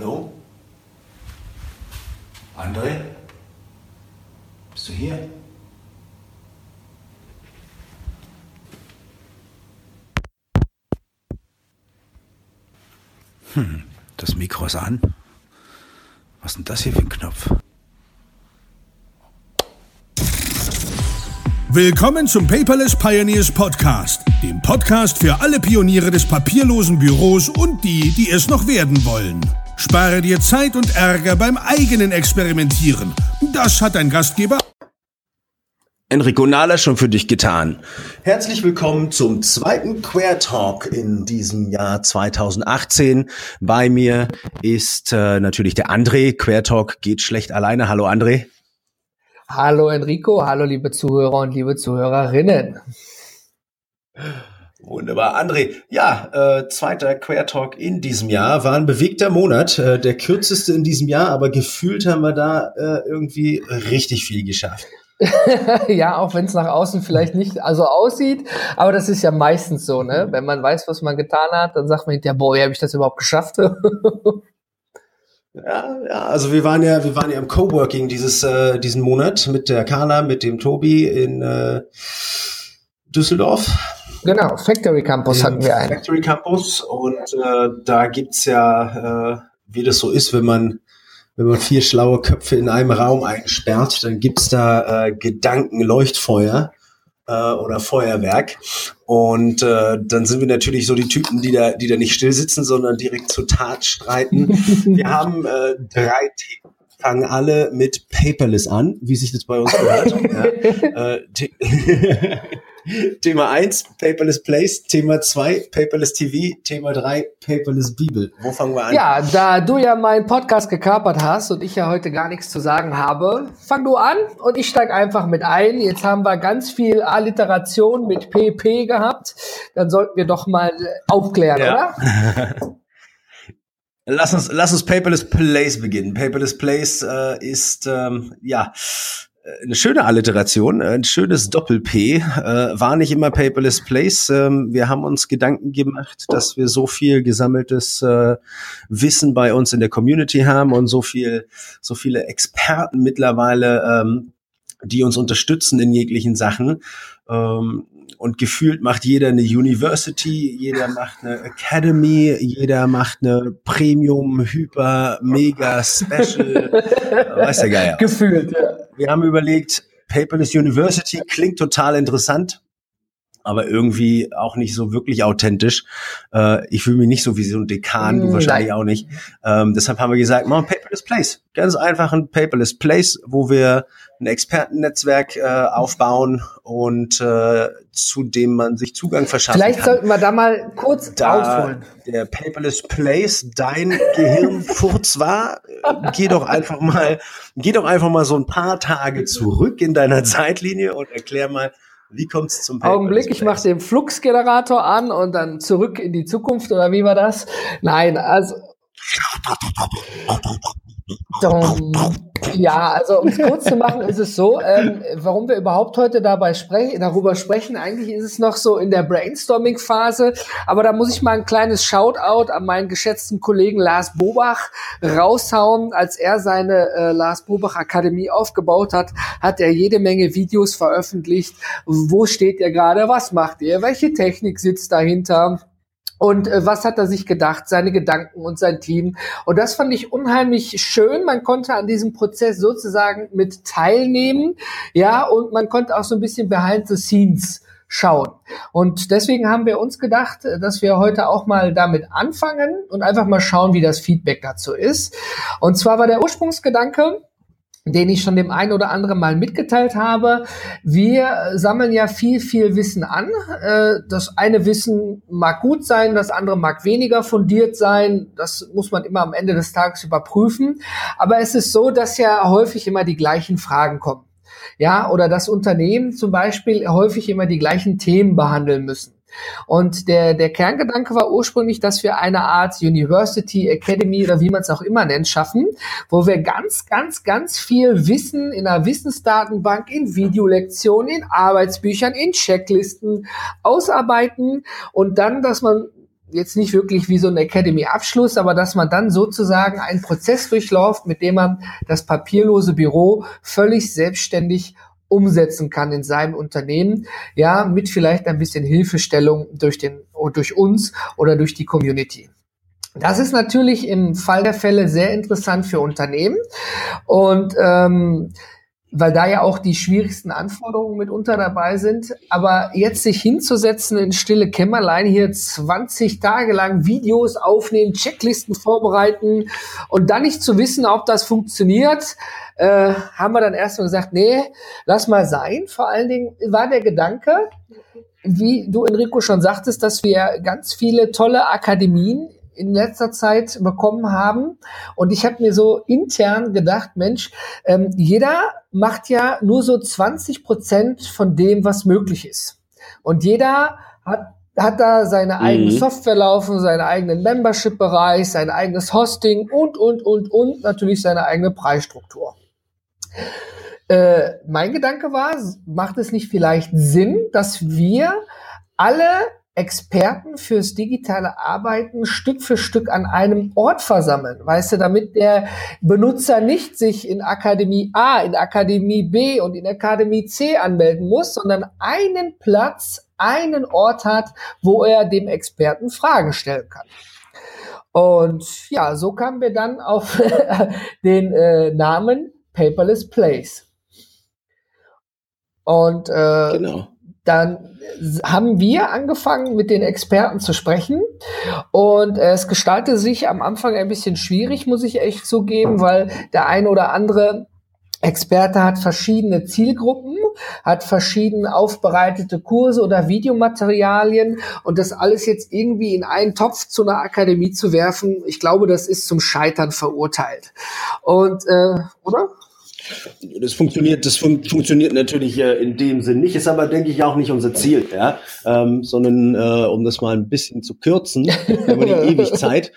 Hallo? André? Bist du hier? Hm, das Mikro ist an. Was ist denn das hier für ein Knopf? Willkommen zum Paperless Pioneers Podcast, dem Podcast für alle Pioniere des papierlosen Büros und die, die es noch werden wollen. Spare dir Zeit und Ärger beim eigenen Experimentieren. Das hat dein Gastgeber Enrico Nahler schon für dich getan. Herzlich willkommen zum zweiten Queer Talk in diesem Jahr 2018. Bei mir ist äh, natürlich der André. Queer Talk geht schlecht alleine. Hallo André. Hallo Enrico, hallo liebe Zuhörer und liebe Zuhörerinnen. Wunderbar. André, ja, äh, zweiter Queer Talk in diesem Jahr war ein bewegter Monat, äh, der kürzeste in diesem Jahr, aber gefühlt haben wir da äh, irgendwie richtig viel geschafft. ja, auch wenn es nach außen vielleicht nicht also aussieht, aber das ist ja meistens so, ne? Wenn man weiß, was man getan hat, dann sagt man hinterher, boah, wie habe ich das überhaupt geschafft? ja, ja, also wir waren ja, wir waren ja im Coworking dieses äh, diesen Monat mit der Carla, mit dem Tobi in äh, Düsseldorf. Genau, Factory Campus hatten wir einen. Factory Campus und äh, da gibt's ja, äh, wie das so ist, wenn man wenn man vier schlaue Köpfe in einem Raum einsperrt, dann gibt's da äh, Gedankenleuchtfeuer äh, oder Feuerwerk. Und äh, dann sind wir natürlich so die Typen, die da, die da nicht still sitzen, sondern direkt zur Tat streiten. wir haben äh, drei Themen fangen alle mit Paperless an, wie sich das bei uns gehört. ja. äh, Thema 1, Paperless Place. Thema 2, Paperless TV. Thema 3, Paperless Bibel. Wo fangen wir an? Ja, da du ja meinen Podcast gekapert hast und ich ja heute gar nichts zu sagen habe, fang du an und ich steig einfach mit ein. Jetzt haben wir ganz viel Alliteration mit PP gehabt. Dann sollten wir doch mal aufklären, ja. oder? Lass uns, lass uns Paperless Place beginnen. Paperless Place äh, ist ähm, ja eine schöne Alliteration, ein schönes Doppel-P, äh, war nicht immer Paperless Place. Ähm, wir haben uns Gedanken gemacht, dass wir so viel gesammeltes äh, Wissen bei uns in der Community haben und so viel, so viele Experten mittlerweile, ähm, die uns unterstützen in jeglichen Sachen. Ähm, und gefühlt macht jeder eine University, jeder macht eine Academy, jeder macht eine Premium, Hyper, Mega, Special, weiß der Geier. Gefühlt, ja. Wir haben überlegt, Paperless University klingt total interessant, aber irgendwie auch nicht so wirklich authentisch. Äh, ich fühle mich nicht so wie so ein Dekan, du mm, wahrscheinlich Nein. auch nicht. Ähm, deshalb haben wir gesagt, machen Paperless Place. Ganz einfach ein Paperless Place, wo wir ein Expertennetzwerk äh, aufbauen und äh, zu dem man sich Zugang verschaffen Vielleicht kann. sollten wir da mal kurz da ausholen. Der Paperless Place dein Gehirnfurz war, geh doch einfach mal, geh doch einfach mal so ein paar Tage zurück in deiner Zeitlinie und erklär mal, wie kommt es zum Paperless Augenblick, ich mache den Fluxgenerator an und dann zurück in die Zukunft oder wie war das? Nein, also ja, also um es kurz zu machen, ist es so, ähm, warum wir überhaupt heute dabei sprechen, darüber sprechen, eigentlich ist es noch so in der Brainstorming-Phase, aber da muss ich mal ein kleines Shoutout an meinen geschätzten Kollegen Lars Bobach raushauen. Als er seine äh, Lars Bobach Akademie aufgebaut hat, hat er jede Menge Videos veröffentlicht. Wo steht ihr gerade? Was macht ihr? Welche Technik sitzt dahinter? Und äh, was hat er sich gedacht, seine Gedanken und sein Team? Und das fand ich unheimlich schön. Man konnte an diesem Prozess sozusagen mit teilnehmen, ja, und man konnte auch so ein bisschen behind the scenes schauen. Und deswegen haben wir uns gedacht, dass wir heute auch mal damit anfangen und einfach mal schauen, wie das Feedback dazu ist. Und zwar war der Ursprungsgedanke, den ich schon dem einen oder anderen mal mitgeteilt habe. Wir sammeln ja viel, viel Wissen an. Äh, das eine Wissen mag gut sein, das andere mag weniger fundiert sein. Das muss man immer am Ende des Tages überprüfen. Aber es ist so, dass ja häufig immer die gleichen Fragen kommen. Ja, oder das Unternehmen zum Beispiel häufig immer die gleichen Themen behandeln müssen. Und der, der Kerngedanke war ursprünglich, dass wir eine Art University, Academy oder wie man es auch immer nennt, schaffen, wo wir ganz, ganz, ganz viel Wissen in einer Wissensdatenbank, in Videolektionen, in Arbeitsbüchern, in Checklisten ausarbeiten und dann, dass man jetzt nicht wirklich wie so ein Academy-Abschluss, aber dass man dann sozusagen einen Prozess durchläuft, mit dem man das papierlose Büro völlig selbstständig umsetzen kann in seinem Unternehmen, ja, mit vielleicht ein bisschen Hilfestellung durch den, durch uns oder durch die Community. Das ist natürlich im Fall der Fälle sehr interessant für Unternehmen und ähm, weil da ja auch die schwierigsten Anforderungen mitunter dabei sind. Aber jetzt sich hinzusetzen in stille Kämmerlein, hier 20 Tage lang Videos aufnehmen, Checklisten vorbereiten und dann nicht zu wissen, ob das funktioniert, äh, haben wir dann erstmal gesagt, nee, lass mal sein. Vor allen Dingen war der Gedanke, wie du Enrico schon sagtest, dass wir ganz viele tolle Akademien in letzter Zeit bekommen haben. Und ich habe mir so intern gedacht, Mensch, ähm, jeder macht ja nur so 20 Prozent von dem, was möglich ist. Und jeder hat hat da seine mhm. eigene Software laufen, seinen eigenen Membership-Bereich, sein eigenes Hosting und, und, und, und natürlich seine eigene Preisstruktur. Äh, mein Gedanke war, macht es nicht vielleicht Sinn, dass wir alle Experten fürs digitale Arbeiten Stück für Stück an einem Ort versammeln, weißt du, damit der Benutzer nicht sich in Akademie A, in Akademie B und in Akademie C anmelden muss, sondern einen Platz, einen Ort hat, wo er dem Experten Fragen stellen kann. Und ja, so kamen wir dann auf den äh, Namen Paperless Place. Und äh, genau dann haben wir angefangen, mit den Experten zu sprechen. Und es gestaltete sich am Anfang ein bisschen schwierig, muss ich echt zugeben, weil der eine oder andere Experte hat verschiedene Zielgruppen, hat verschieden aufbereitete Kurse oder Videomaterialien und das alles jetzt irgendwie in einen Topf zu einer Akademie zu werfen, ich glaube, das ist zum Scheitern verurteilt. Und äh, oder? Das funktioniert, das fun funktioniert natürlich äh, in dem Sinn nicht, ist aber, denke ich, auch nicht unser Ziel, ja, ähm, sondern äh, um das mal ein bisschen zu kürzen, haben wir die ewig Zeit.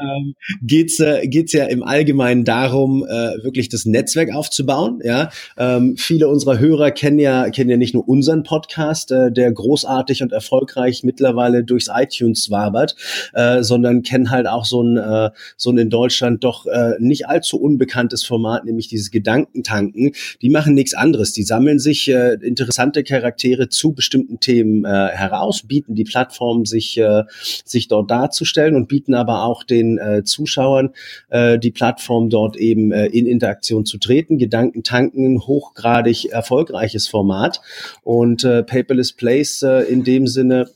Ähm, geht's äh, geht's ja im Allgemeinen darum, äh, wirklich das Netzwerk aufzubauen. Ja, ähm, viele unserer Hörer kennen ja kennen ja nicht nur unseren Podcast, äh, der großartig und erfolgreich mittlerweile durchs iTunes wabert, äh, sondern kennen halt auch so ein äh, so ein in Deutschland doch äh, nicht allzu unbekanntes Format, nämlich dieses Gedankentanken. Die machen nichts anderes. Die sammeln sich äh, interessante Charaktere zu bestimmten Themen äh, heraus, bieten die Plattform, sich äh, sich dort darzustellen und bieten aber auch den den äh, Zuschauern äh, die Plattform dort eben äh, in Interaktion zu treten. Gedanken tanken, hochgradig erfolgreiches Format und äh, Paperless Place äh, in dem Sinne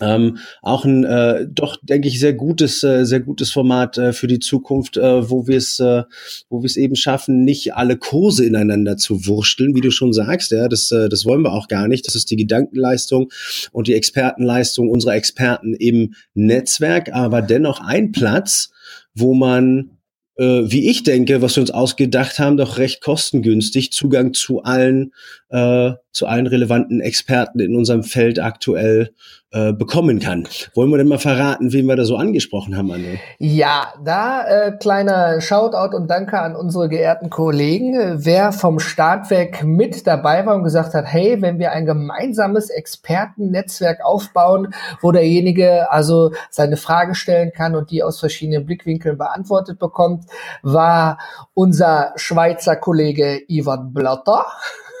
ähm, auch ein äh, doch denke ich sehr gutes äh, sehr gutes Format äh, für die Zukunft, äh, wo wir es äh, wo wir es eben schaffen, nicht alle Kurse ineinander zu wursteln, wie du schon sagst, ja, das äh, das wollen wir auch gar nicht. Das ist die Gedankenleistung und die Expertenleistung unserer Experten im Netzwerk, aber dennoch ein Platz, wo man äh, wie ich denke, was wir uns ausgedacht haben, doch recht kostengünstig Zugang zu allen, äh, zu allen relevanten Experten in unserem Feld aktuell äh, bekommen kann. Wollen wir denn mal verraten, wen wir da so angesprochen haben, André? Ja, da äh, kleiner Shoutout und Danke an unsere geehrten Kollegen. Wer vom Start weg mit dabei war und gesagt hat, hey, wenn wir ein gemeinsames Expertennetzwerk aufbauen, wo derjenige also seine Frage stellen kann und die aus verschiedenen Blickwinkeln beantwortet bekommt, war unser Schweizer Kollege Ivan Blatter.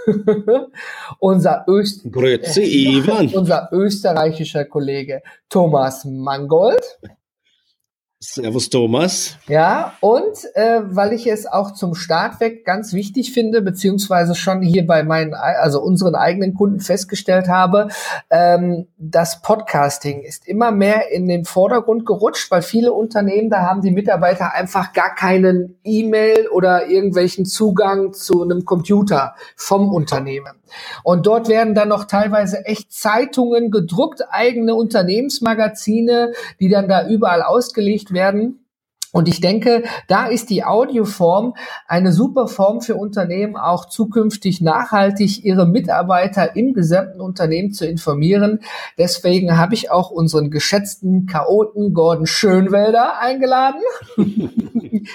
unser, Öst Grüezi, unser österreichischer Kollege Thomas Mangold. Servus Thomas. Ja, und äh, weil ich es auch zum Start weg ganz wichtig finde, beziehungsweise schon hier bei meinen, also unseren eigenen Kunden festgestellt habe, ähm, das Podcasting ist immer mehr in den Vordergrund gerutscht, weil viele Unternehmen, da haben die Mitarbeiter einfach gar keinen E-Mail oder irgendwelchen Zugang zu einem Computer vom Unternehmen. Und dort werden dann noch teilweise echt Zeitungen gedruckt, eigene Unternehmensmagazine, die dann da überall ausgelegt werden. Und ich denke, da ist die Audioform eine super Form für Unternehmen, auch zukünftig nachhaltig ihre Mitarbeiter im gesamten Unternehmen zu informieren. Deswegen habe ich auch unseren geschätzten Chaoten Gordon Schönwelder eingeladen,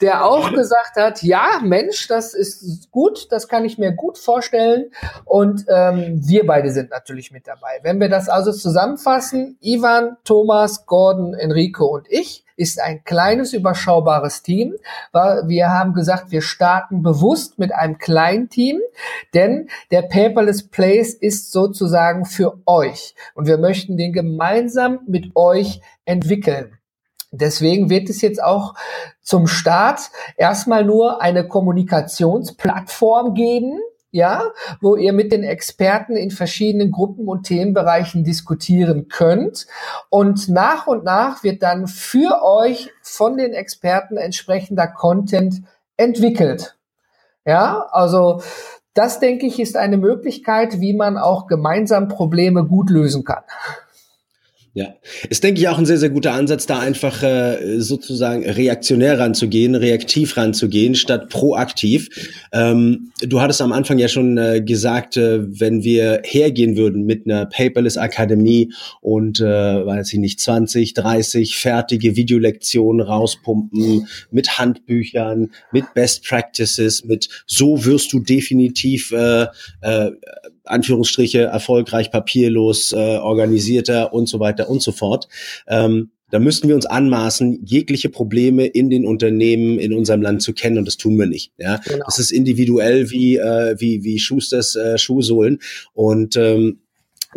der auch gesagt hat, ja, Mensch, das ist gut, das kann ich mir gut vorstellen. Und ähm, wir beide sind natürlich mit dabei. Wenn wir das also zusammenfassen, Ivan, Thomas, Gordon, Enrico und ich, ist ein kleines, überschaubares Team. Wir haben gesagt, wir starten bewusst mit einem kleinen Team, denn der Paperless Place ist sozusagen für euch und wir möchten den gemeinsam mit euch entwickeln. Deswegen wird es jetzt auch zum Start erstmal nur eine Kommunikationsplattform geben, ja, wo ihr mit den Experten in verschiedenen Gruppen und Themenbereichen diskutieren könnt. Und nach und nach wird dann für euch von den Experten entsprechender Content entwickelt. Ja, also das denke ich ist eine Möglichkeit, wie man auch gemeinsam Probleme gut lösen kann. Ja, ist, denke ich, auch ein sehr, sehr guter Ansatz, da einfach äh, sozusagen reaktionär ranzugehen, reaktiv ranzugehen, statt proaktiv. Ähm, du hattest am Anfang ja schon äh, gesagt, äh, wenn wir hergehen würden mit einer Paperless Akademie und, äh, weiß ich nicht, 20, 30 fertige Videolektionen rauspumpen, mit Handbüchern, mit Best Practices, mit so wirst du definitiv äh, äh, Anführungsstriche erfolgreich, papierlos, äh, organisierter und so weiter und so fort. Ähm, da müssten wir uns anmaßen, jegliche Probleme in den Unternehmen in unserem Land zu kennen und das tun wir nicht. Ja, genau. das ist individuell wie äh, wie wie Schusters äh, Schuhsohlen und ähm,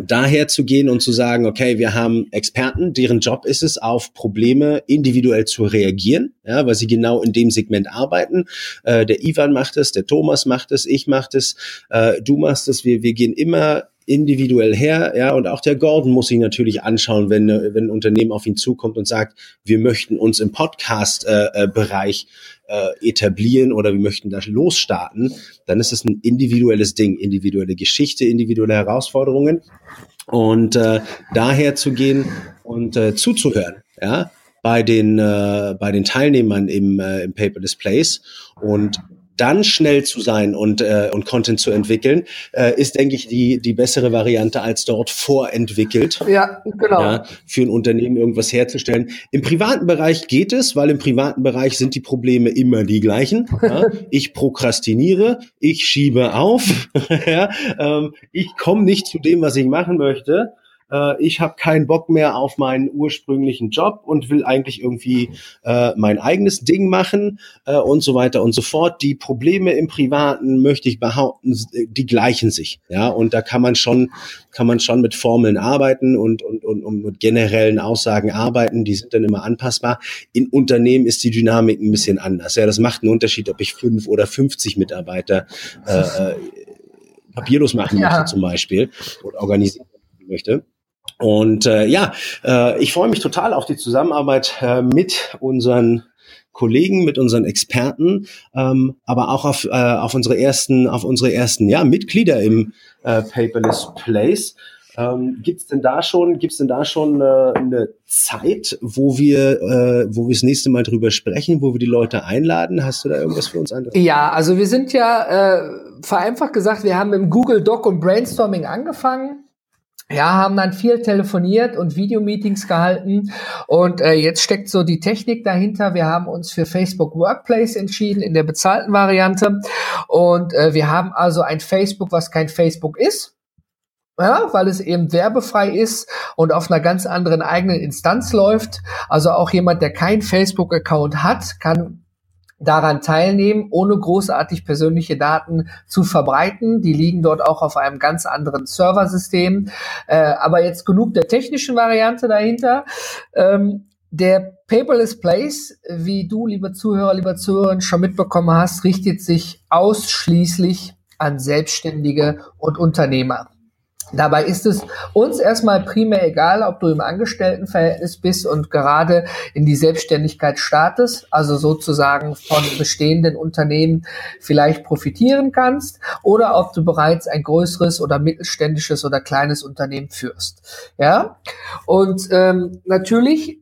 daher zu gehen und zu sagen, okay, wir haben Experten, deren Job ist es, auf Probleme individuell zu reagieren, ja, weil sie genau in dem Segment arbeiten. Äh, der Ivan macht es, der Thomas macht es, ich macht es, äh, du machst es. Wir, wir gehen immer individuell her, ja, und auch der Gordon muss sich natürlich anschauen, wenn, wenn ein Unternehmen auf ihn zukommt und sagt, wir möchten uns im Podcast-Bereich äh, äh, etablieren oder wir möchten da losstarten, dann ist es ein individuelles Ding, individuelle Geschichte, individuelle Herausforderungen und äh, daher zu gehen und äh, zuzuhören, ja, bei den äh, bei den Teilnehmern im, äh, im Paper Displays und dann schnell zu sein und, äh, und Content zu entwickeln, äh, ist, denke ich, die, die bessere Variante, als dort vorentwickelt. Ja, genau. Ja, für ein Unternehmen irgendwas herzustellen. Im privaten Bereich geht es, weil im privaten Bereich sind die Probleme immer die gleichen. Ja? Ich prokrastiniere, ich schiebe auf, ja? ähm, ich komme nicht zu dem, was ich machen möchte äh, ich habe keinen Bock mehr auf meinen ursprünglichen Job und will eigentlich irgendwie äh, mein eigenes Ding machen äh, und so weiter und so fort. Die Probleme im Privaten, möchte ich behaupten, die gleichen sich. Ja, und da kann man schon, kann man schon mit Formeln arbeiten und, und, und, und mit generellen Aussagen arbeiten. Die sind dann immer anpassbar. In Unternehmen ist die Dynamik ein bisschen anders. Ja, das macht einen Unterschied, ob ich fünf oder 50 Mitarbeiter äh, äh, papierlos machen ja. möchte zum Beispiel oder organisieren möchte. Und äh, ja, äh, ich freue mich total auf die Zusammenarbeit äh, mit unseren Kollegen, mit unseren Experten, ähm, aber auch auf, äh, auf unsere ersten, auf unsere ersten ja, Mitglieder im äh, Paperless Place. Ähm, gibt's denn da schon, gibt's denn da schon äh, eine Zeit, wo wir, äh, wo wir das nächste Mal drüber sprechen, wo wir die Leute einladen? Hast du da irgendwas für uns anderes? Ja, also wir sind ja äh, vereinfacht gesagt, wir haben im Google Doc und Brainstorming angefangen ja, haben dann viel telefoniert und Videomeetings gehalten und äh, jetzt steckt so die Technik dahinter. Wir haben uns für Facebook Workplace entschieden in der bezahlten Variante und äh, wir haben also ein Facebook, was kein Facebook ist. Ja, weil es eben werbefrei ist und auf einer ganz anderen eigenen Instanz läuft. Also auch jemand, der keinen Facebook-Account hat, kann daran teilnehmen, ohne großartig persönliche Daten zu verbreiten. Die liegen dort auch auf einem ganz anderen Serversystem. Äh, aber jetzt genug der technischen Variante dahinter. Ähm, der Paperless Place, wie du, liebe Zuhörer, lieber Zuhörer, schon mitbekommen hast, richtet sich ausschließlich an Selbstständige und Unternehmer. Dabei ist es uns erstmal primär egal, ob du im Angestelltenverhältnis bist und gerade in die Selbstständigkeit startest, also sozusagen von bestehenden Unternehmen vielleicht profitieren kannst, oder ob du bereits ein größeres oder mittelständisches oder kleines Unternehmen führst. Ja, und ähm, natürlich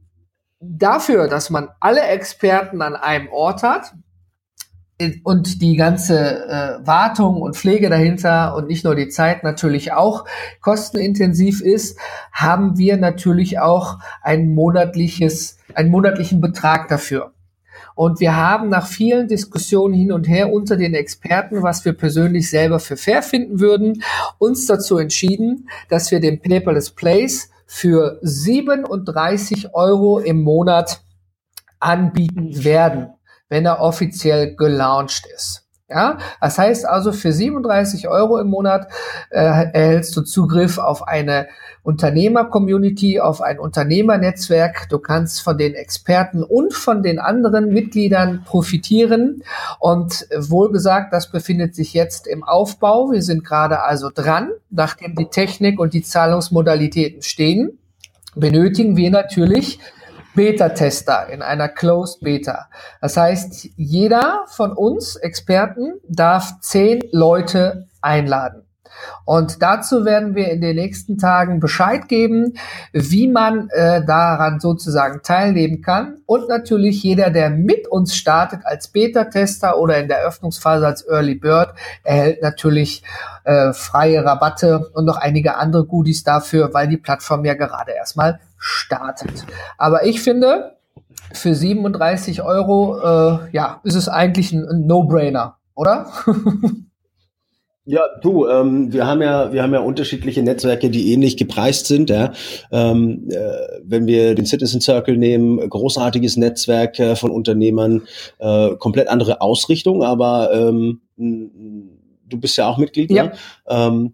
dafür, dass man alle Experten an einem Ort hat, und die ganze äh, Wartung und Pflege dahinter und nicht nur die Zeit natürlich auch kostenintensiv ist, haben wir natürlich auch ein monatliches, einen monatlichen Betrag dafür. Und wir haben nach vielen Diskussionen hin und her unter den Experten, was wir persönlich selber für fair finden würden, uns dazu entschieden, dass wir den Paperless Place für 37 Euro im Monat anbieten werden wenn er offiziell gelauncht ist. Ja, das heißt also, für 37 Euro im Monat äh, erhältst du Zugriff auf eine Unternehmer-Community, auf ein Unternehmernetzwerk. Du kannst von den Experten und von den anderen Mitgliedern profitieren. Und wohlgesagt, das befindet sich jetzt im Aufbau. Wir sind gerade also dran, nachdem die Technik und die Zahlungsmodalitäten stehen benötigen wir natürlich Beta-Tester in einer Closed Beta. Das heißt, jeder von uns Experten darf zehn Leute einladen. Und dazu werden wir in den nächsten Tagen Bescheid geben, wie man äh, daran sozusagen teilnehmen kann. Und natürlich jeder, der mit uns startet als Beta-Tester oder in der Öffnungsphase als Early Bird, erhält natürlich äh, freie Rabatte und noch einige andere Goodies dafür, weil die Plattform ja gerade erstmal startet. Aber ich finde, für 37 Euro, äh, ja, ist es eigentlich ein, No-Brainer, oder? Ja, du, ähm, wir haben ja, wir haben ja unterschiedliche Netzwerke, die ähnlich gepreist sind. Ja. Ähm, äh, wenn wir den Citizen Circle nehmen, großartiges Netzwerk äh, von Unternehmern, äh, komplett andere Ausrichtung, aber ähm, du bist ja auch Mitglied. Ja. Ne? Ähm,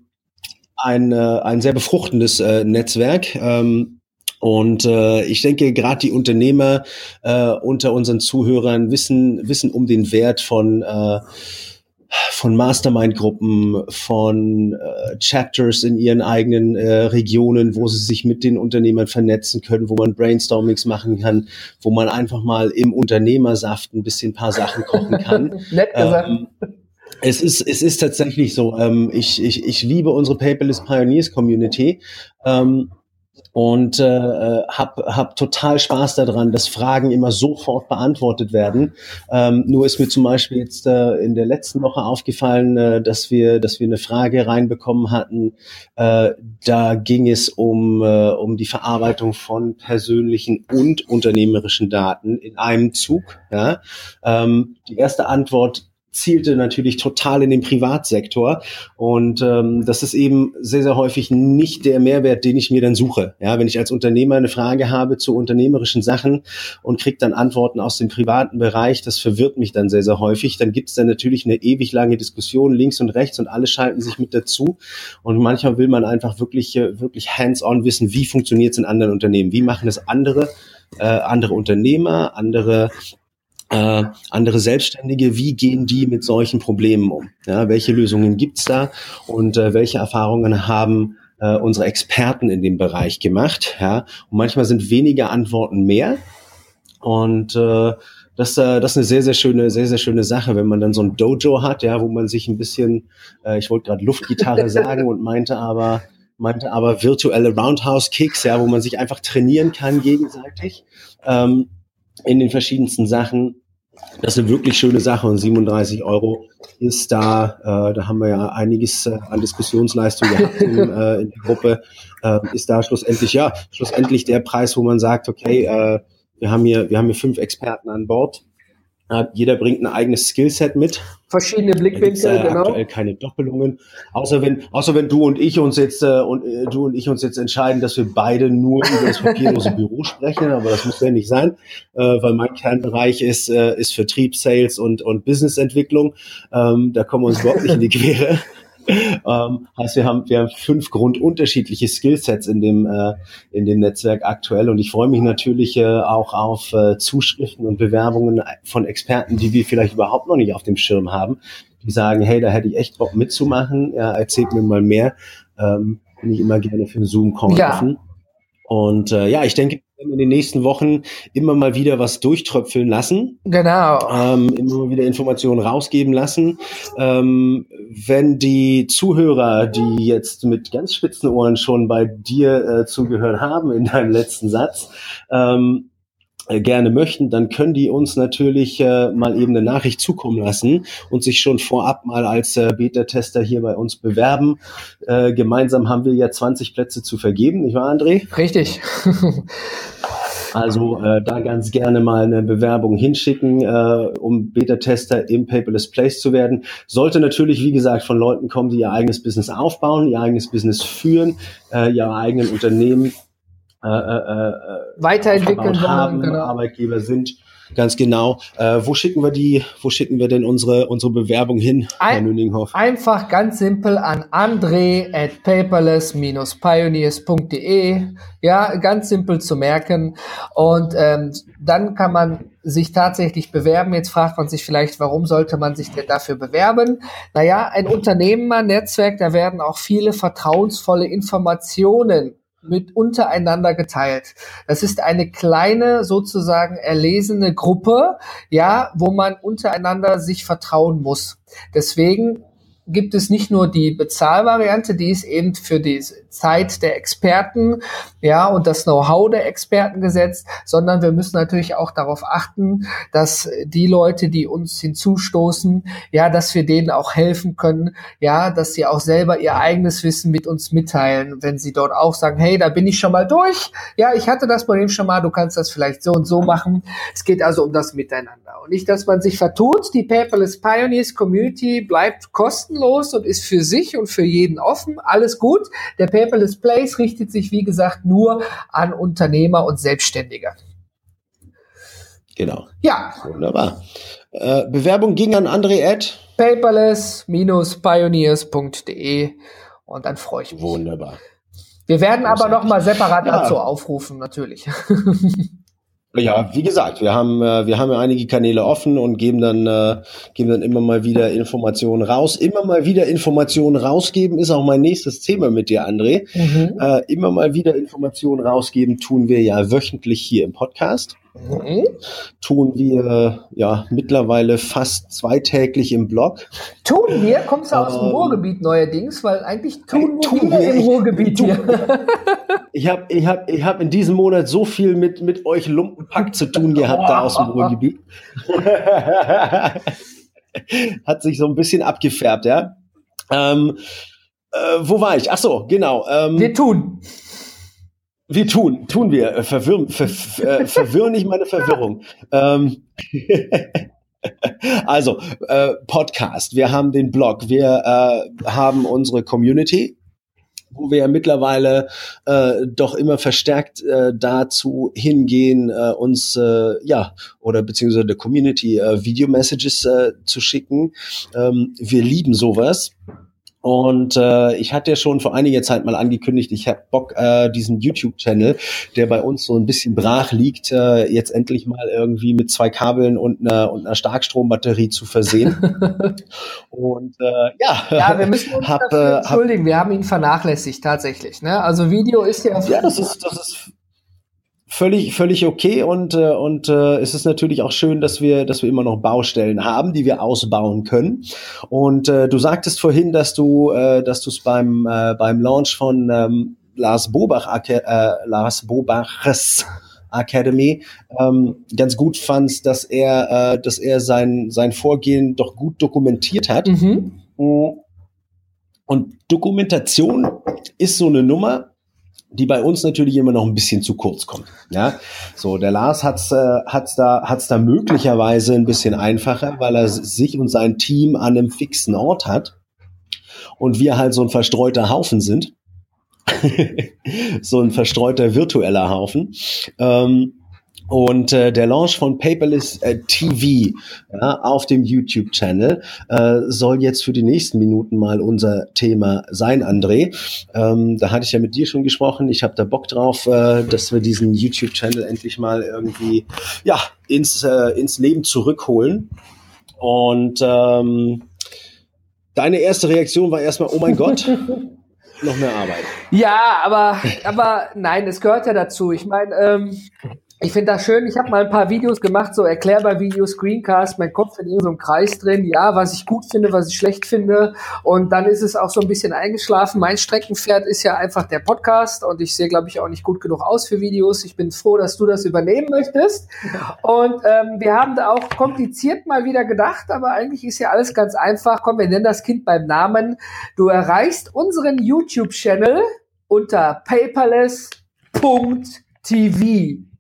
ein, äh, ein sehr befruchtendes äh, Netzwerk. Ähm, und äh, ich denke, gerade die Unternehmer äh, unter unseren Zuhörern wissen, wissen um den Wert von äh, von Mastermind-Gruppen, von äh, Chapters in ihren eigenen äh, Regionen, wo sie sich mit den Unternehmern vernetzen können, wo man Brainstormings machen kann, wo man einfach mal im Unternehmersaft ein bisschen ein paar Sachen kochen kann. Nett gesagt. Ähm, es ist, es ist tatsächlich so. Ähm, ich, ich, ich liebe unsere Paperless Pioneers Community. Ähm, und äh, hab, hab total Spaß daran, dass Fragen immer sofort beantwortet werden. Ähm, nur ist mir zum Beispiel jetzt äh, in der letzten Woche aufgefallen, äh, dass wir, dass wir eine Frage reinbekommen hatten. Äh, da ging es um äh, um die Verarbeitung von persönlichen und unternehmerischen Daten in einem Zug. Ja? Ähm, die erste Antwort zielte natürlich total in den Privatsektor. Und ähm, das ist eben sehr, sehr häufig nicht der Mehrwert, den ich mir dann suche. Ja, wenn ich als Unternehmer eine Frage habe zu unternehmerischen Sachen und kriege dann Antworten aus dem privaten Bereich, das verwirrt mich dann sehr, sehr häufig. Dann gibt es dann natürlich eine ewig lange Diskussion links und rechts und alle schalten sich mit dazu. Und manchmal will man einfach wirklich, äh, wirklich hands-on wissen, wie funktioniert es in anderen Unternehmen, wie machen es andere, äh, andere Unternehmer, andere äh, andere Selbstständige, wie gehen die mit solchen Problemen um? Ja, welche Lösungen gibt's da und äh, welche Erfahrungen haben äh, unsere Experten in dem Bereich gemacht? Ja, und manchmal sind weniger Antworten mehr und äh, das, äh, das ist eine sehr, sehr schöne, sehr, sehr schöne Sache, wenn man dann so ein Dojo hat, ja, wo man sich ein bisschen, äh, ich wollte gerade Luftgitarre sagen und meinte aber, meinte aber virtuelle Roundhouse Kicks, ja, wo man sich einfach trainieren kann gegenseitig ähm, in den verschiedensten Sachen. Das ist eine wirklich schöne Sache und 37 Euro ist da, äh, da haben wir ja einiges äh, an Diskussionsleistung gehabt in, äh, in der Gruppe, äh, ist da schlussendlich, ja, schlussendlich der Preis, wo man sagt, okay, äh, wir haben hier, wir haben hier fünf Experten an Bord, jeder bringt ein eigenes Skillset mit. Verschiedene Blickwinkel, genau. Aktuell keine Doppelungen. Außer wenn, außer wenn du und ich uns jetzt äh, und äh, du und ich uns jetzt entscheiden, dass wir beide nur über das papierlose Büro sprechen, aber das muss ja nicht sein, äh, weil mein Kernbereich ist, äh, ist Vertrieb, Sales und, und Businessentwicklung. Ähm, da kommen wir uns überhaupt nicht in die Quere. Ähm, heißt, wir haben, wir haben fünf grundunterschiedliche Skillsets in dem, äh, in dem Netzwerk aktuell und ich freue mich natürlich äh, auch auf äh, Zuschriften und Bewerbungen von Experten, die wir vielleicht überhaupt noch nicht auf dem Schirm haben, die sagen, hey, da hätte ich echt Bock mitzumachen, ja, erzählt mir mal mehr, ähm, bin ich immer gerne für einen Zoom-Call ja. offen. Und äh, ja, ich denke, in den nächsten Wochen immer mal wieder was durchtröpfeln lassen. Genau. Ähm, immer mal wieder Informationen rausgeben lassen. Ähm, wenn die Zuhörer, die jetzt mit ganz spitzen Ohren schon bei dir äh, zugehört haben in deinem letzten Satz, ähm, äh, gerne möchten, dann können die uns natürlich äh, mal eben eine Nachricht zukommen lassen und sich schon vorab mal als äh, Beta-Tester hier bei uns bewerben. Äh, gemeinsam haben wir ja 20 Plätze zu vergeben, nicht wahr, André? Richtig. Also äh, da ganz gerne mal eine Bewerbung hinschicken, äh, um Beta-Tester im Paperless Place zu werden. Sollte natürlich, wie gesagt, von Leuten kommen, die ihr eigenes Business aufbauen, ihr eigenes Business führen, äh, ihre eigenen Unternehmen äh, äh, äh weiterentwickeln haben, genau. Arbeitgeber sind. Ganz genau. Äh, wo schicken wir die, wo schicken wir denn unsere, unsere Bewerbung hin, Herr Nüninghoff? Einfach ganz simpel an andre at paperless-pioneers.de. Ja, ganz simpel zu merken. Und ähm, dann kann man sich tatsächlich bewerben. Jetzt fragt man sich vielleicht, warum sollte man sich denn dafür bewerben? Naja, ein Unternehmer, Netzwerk, da werden auch viele vertrauensvolle Informationen mit untereinander geteilt. Das ist eine kleine, sozusagen erlesene Gruppe, ja, wo man untereinander sich vertrauen muss. Deswegen gibt es nicht nur die Bezahlvariante, die ist eben für die Zeit der Experten, ja, und das Know-how der Experten gesetzt, sondern wir müssen natürlich auch darauf achten, dass die Leute, die uns hinzustoßen, ja, dass wir denen auch helfen können, ja, dass sie auch selber ihr eigenes Wissen mit uns mitteilen, wenn sie dort auch sagen, hey, da bin ich schon mal durch, ja, ich hatte das Problem schon mal, du kannst das vielleicht so und so machen. Es geht also um das Miteinander und nicht, dass man sich vertut. Die Paperless Pioneers Community bleibt kostenlos und ist für sich und für jeden offen. Alles gut. Der Paperless Place richtet sich, wie gesagt, nur an Unternehmer und Selbstständige. Genau. Ja. Wunderbar. Äh, Bewerbung ging an André at paperless-pioneers.de und dann freue ich mich. Wunderbar. Wir werden aber noch mal separat ja. dazu aufrufen, natürlich. Ja, wie gesagt, wir haben äh, wir haben ja einige Kanäle offen und geben dann äh, geben dann immer mal wieder Informationen raus. Immer mal wieder Informationen rausgeben ist auch mein nächstes Thema mit dir, André. Mhm. Äh, immer mal wieder Informationen rausgeben tun wir ja wöchentlich hier im Podcast. Mhm. Tun wir ja mittlerweile fast zweitäglich im Blog. Tun wir? Kommst du aus dem ähm, Ruhrgebiet neuerdings? Weil eigentlich tun, tun wir im Ruhrgebiet hier. Ich habe ich hab, ich hab in diesem Monat so viel mit, mit euch Lumpenpack zu tun gehabt da aus dem Ruhrgebiet. Hat sich so ein bisschen abgefärbt, ja. Ähm, äh, wo war ich? Ach so, genau. Ähm, wir tun. Wir tun, tun wir. Äh, verwirren, ver, äh, verwirren nicht meine Verwirrung. Ähm, also, äh, Podcast, wir haben den Blog, wir äh, haben unsere Community, wo wir ja mittlerweile äh, doch immer verstärkt äh, dazu hingehen, äh, uns äh, ja oder beziehungsweise der Community äh, Video-Messages äh, zu schicken. Ähm, wir lieben sowas. Und äh, ich hatte ja schon vor einiger Zeit mal angekündigt, ich habe Bock, äh, diesen YouTube-Channel, der bei uns so ein bisschen brach liegt, äh, jetzt endlich mal irgendwie mit zwei Kabeln und einer, und einer Starkstrombatterie zu versehen. und äh, ja, ja, wir müssen uns hab, äh, entschuldigen. Hab, wir haben ihn vernachlässigt tatsächlich. Ne? Also Video ist ja. Ja, das ist das ist völlig, völlig okay und, äh, und äh, es ist natürlich auch schön, dass wir, dass wir immer noch Baustellen haben, die wir ausbauen können. Und äh, du sagtest vorhin, dass du, äh, dass du es beim, äh, beim Launch von ähm, Lars Bobach, äh, Lars Bobachs Academy ähm, ganz gut fandst, dass er, äh, dass er sein, sein Vorgehen doch gut dokumentiert hat. Mhm. Und Dokumentation ist so eine Nummer, die bei uns natürlich immer noch ein bisschen zu kurz kommt. Ja, so der Lars hat's äh, hat's da hat's da möglicherweise ein bisschen einfacher, weil er sich und sein Team an einem fixen Ort hat und wir halt so ein verstreuter Haufen sind, so ein verstreuter virtueller Haufen. Ähm, und äh, der Launch von Paperless äh, TV ja, auf dem YouTube-Channel äh, soll jetzt für die nächsten Minuten mal unser Thema sein, André. Ähm, da hatte ich ja mit dir schon gesprochen. Ich habe da Bock drauf, äh, dass wir diesen YouTube-Channel endlich mal irgendwie ja ins äh, ins Leben zurückholen. Und ähm, deine erste Reaktion war erstmal, oh mein Gott. noch mehr Arbeit. Ja, aber, aber nein, es gehört ja dazu. Ich meine, ähm, Ich finde das schön. Ich habe mal ein paar Videos gemacht, so erklärbar Videos, Screencast, mein Kopf in so einem Kreis drin. Ja, was ich gut finde, was ich schlecht finde. Und dann ist es auch so ein bisschen eingeschlafen. Mein Streckenpferd ist ja einfach der Podcast und ich sehe, glaube ich, auch nicht gut genug aus für Videos. Ich bin froh, dass du das übernehmen möchtest. Und ähm, wir haben da auch kompliziert mal wieder gedacht, aber eigentlich ist ja alles ganz einfach. Komm, wir nennen das Kind beim Namen. Du erreichst unseren YouTube-Channel unter paperless.tv.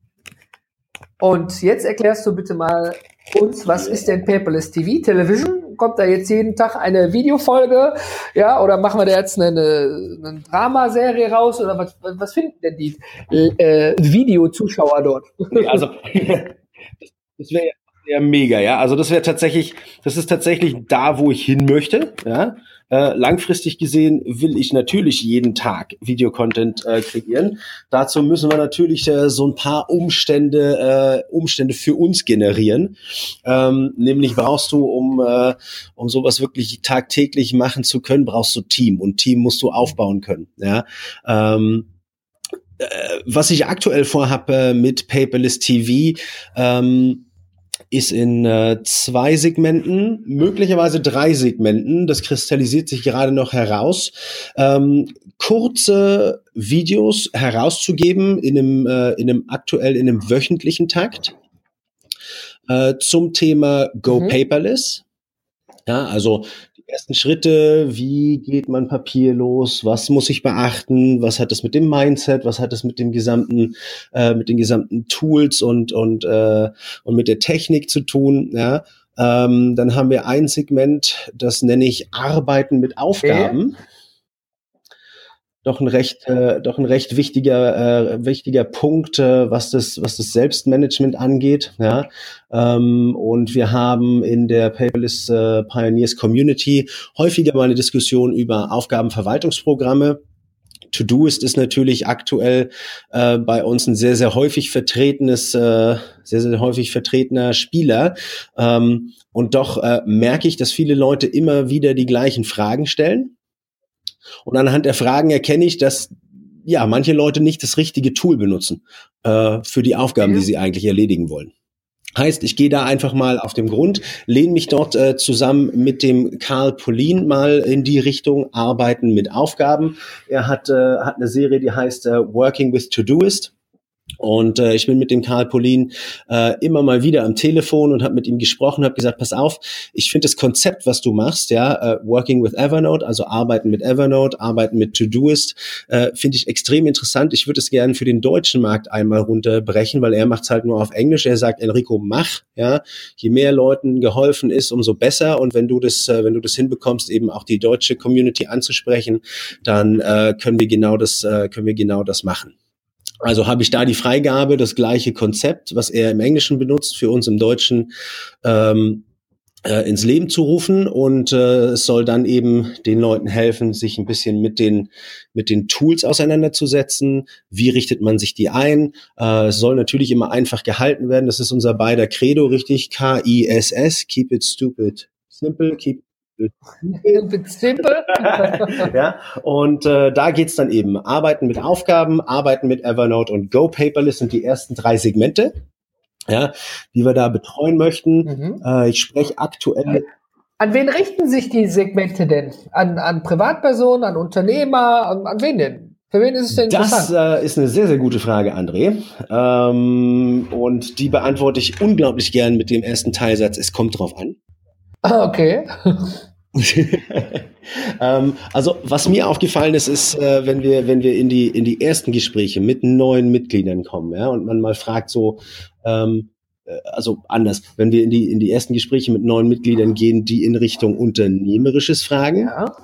Und jetzt erklärst du bitte mal uns, was ist denn Paperless TV? Television? Kommt da jetzt jeden Tag eine Videofolge? Ja, oder machen wir da jetzt eine, eine Dramaserie raus? Oder was, was finden denn die äh, Videozuschauer dort? Also, das wäre ja mega, ja. Also das wäre tatsächlich, das ist tatsächlich da, wo ich hin möchte, ja. Äh, langfristig gesehen will ich natürlich jeden Tag Videocontent äh, kreieren. Dazu müssen wir natürlich äh, so ein paar Umstände, äh, Umstände für uns generieren. Ähm, nämlich brauchst du, um, äh, um sowas wirklich tagtäglich machen zu können, brauchst du Team und Team musst du aufbauen können. Ja. Ähm, äh, was ich aktuell vorhabe äh, mit Paperless TV, ähm, ist in äh, zwei Segmenten, möglicherweise drei Segmenten, das kristallisiert sich gerade noch heraus, ähm, kurze Videos herauszugeben in einem, äh, in einem aktuell in einem wöchentlichen Takt äh, zum Thema Go mhm. Paperless. Ja, also ersten Schritte, wie geht man papierlos, was muss ich beachten, was hat es mit dem Mindset, was hat es mit dem gesamten, äh, mit den gesamten Tools und und äh, und mit der Technik zu tun, ja. Ähm, dann haben wir ein Segment, das nenne ich Arbeiten mit Aufgaben. Okay doch ein recht, äh, doch ein recht wichtiger, äh, wichtiger Punkt, äh, was das, was das Selbstmanagement angeht. Ja, ähm, und wir haben in der Paperless äh, Pioneers Community häufiger mal eine Diskussion über Aufgabenverwaltungsprogramme. To-Doist ist natürlich aktuell äh, bei uns ein sehr, sehr häufig vertretenes, äh, sehr, sehr häufig vertretener Spieler. Ähm, und doch äh, merke ich, dass viele Leute immer wieder die gleichen Fragen stellen und anhand der Fragen erkenne ich, dass ja manche Leute nicht das richtige Tool benutzen äh, für die Aufgaben, ja. die sie eigentlich erledigen wollen. Heißt, ich gehe da einfach mal auf dem Grund, lehne mich dort äh, zusammen mit dem Karl Polin mal in die Richtung Arbeiten mit Aufgaben. Er hat, äh, hat eine Serie, die heißt äh, Working with Todoist. Und äh, ich bin mit dem Karl Polin äh, immer mal wieder am Telefon und habe mit ihm gesprochen, habe gesagt, pass auf, ich finde das Konzept, was du machst, ja, äh, Working with Evernote, also arbeiten mit Evernote, arbeiten mit Todoist, äh, finde ich extrem interessant. Ich würde es gerne für den deutschen Markt einmal runterbrechen, weil er macht es halt nur auf Englisch. Er sagt, Enrico, mach, ja, je mehr Leuten geholfen ist, umso besser. Und wenn du das, äh, wenn du das hinbekommst, eben auch die deutsche Community anzusprechen, dann äh, können wir genau das, äh, können wir genau das machen. Also habe ich da die Freigabe, das gleiche Konzept, was er im Englischen benutzt, für uns im Deutschen ähm, äh, ins Leben zu rufen und äh, es soll dann eben den Leuten helfen, sich ein bisschen mit den mit den Tools auseinanderzusetzen. Wie richtet man sich die ein? Äh, es soll natürlich immer einfach gehalten werden. Das ist unser beider Credo, richtig? K-I-S-S, keep it stupid simple, keep Simple. ja, und äh, da geht's dann eben. Arbeiten mit Aufgaben, Arbeiten mit Evernote und Go Paperless sind die ersten drei Segmente, ja, die wir da betreuen möchten. Mhm. Äh, ich spreche aktuell. An wen richten sich die Segmente denn? An, an Privatpersonen, an Unternehmer, an, an wen denn? Für wen ist es denn Das äh, ist eine sehr, sehr gute Frage, André. Ähm, und die beantworte ich unglaublich gern mit dem ersten Teilsatz. Es kommt drauf an. Ah, okay. ähm, also was mir aufgefallen ist, ist, äh, wenn wir wenn wir in die in die ersten Gespräche mit neuen Mitgliedern kommen, ja, und man mal fragt so, ähm, äh, also anders, wenn wir in die in die ersten Gespräche mit neuen Mitgliedern gehen, die in Richtung unternehmerisches fragen, ja.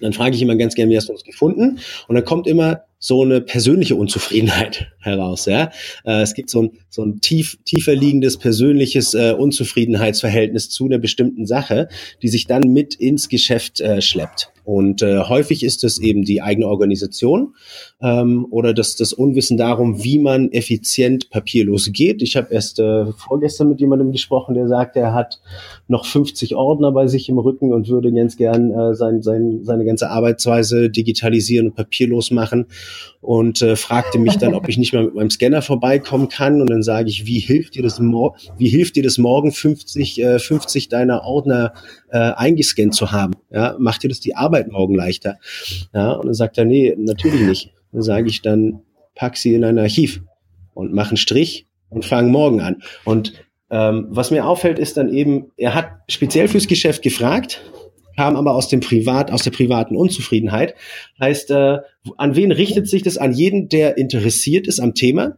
Dann frage ich immer ganz gerne, wie hast du uns gefunden? Und dann kommt immer so eine persönliche Unzufriedenheit heraus. Ja? Äh, es gibt so ein, so ein tief, tiefer liegendes persönliches äh, Unzufriedenheitsverhältnis zu einer bestimmten Sache, die sich dann mit ins Geschäft äh, schleppt. Und äh, häufig ist es eben die eigene Organisation ähm, oder das, das Unwissen darum, wie man effizient papierlos geht. Ich habe erst äh, vorgestern mit jemandem gesprochen, der sagt, er hat noch 50 Ordner bei sich im Rücken und würde ganz gern äh, sein, sein, seine ganze Arbeitsweise digitalisieren und papierlos machen und äh, fragte mich dann, ob ich nicht mal mit meinem Scanner vorbeikommen kann. Und dann sage ich, wie hilft dir das, mor wie hilft dir das morgen 50, äh, 50 deiner Ordner äh, eingescannt zu haben? Ja, macht dir das die Arbeit morgen leichter? Ja, und dann sagt er, nee, natürlich nicht. Dann sage ich dann, pack sie in ein Archiv und mach einen Strich und fang morgen an. Und ähm, was mir auffällt, ist dann eben, er hat speziell fürs Geschäft gefragt, kam aber aus dem Privat, aus der privaten Unzufriedenheit. Heißt, äh, an wen richtet sich das? An jeden, der interessiert ist am Thema,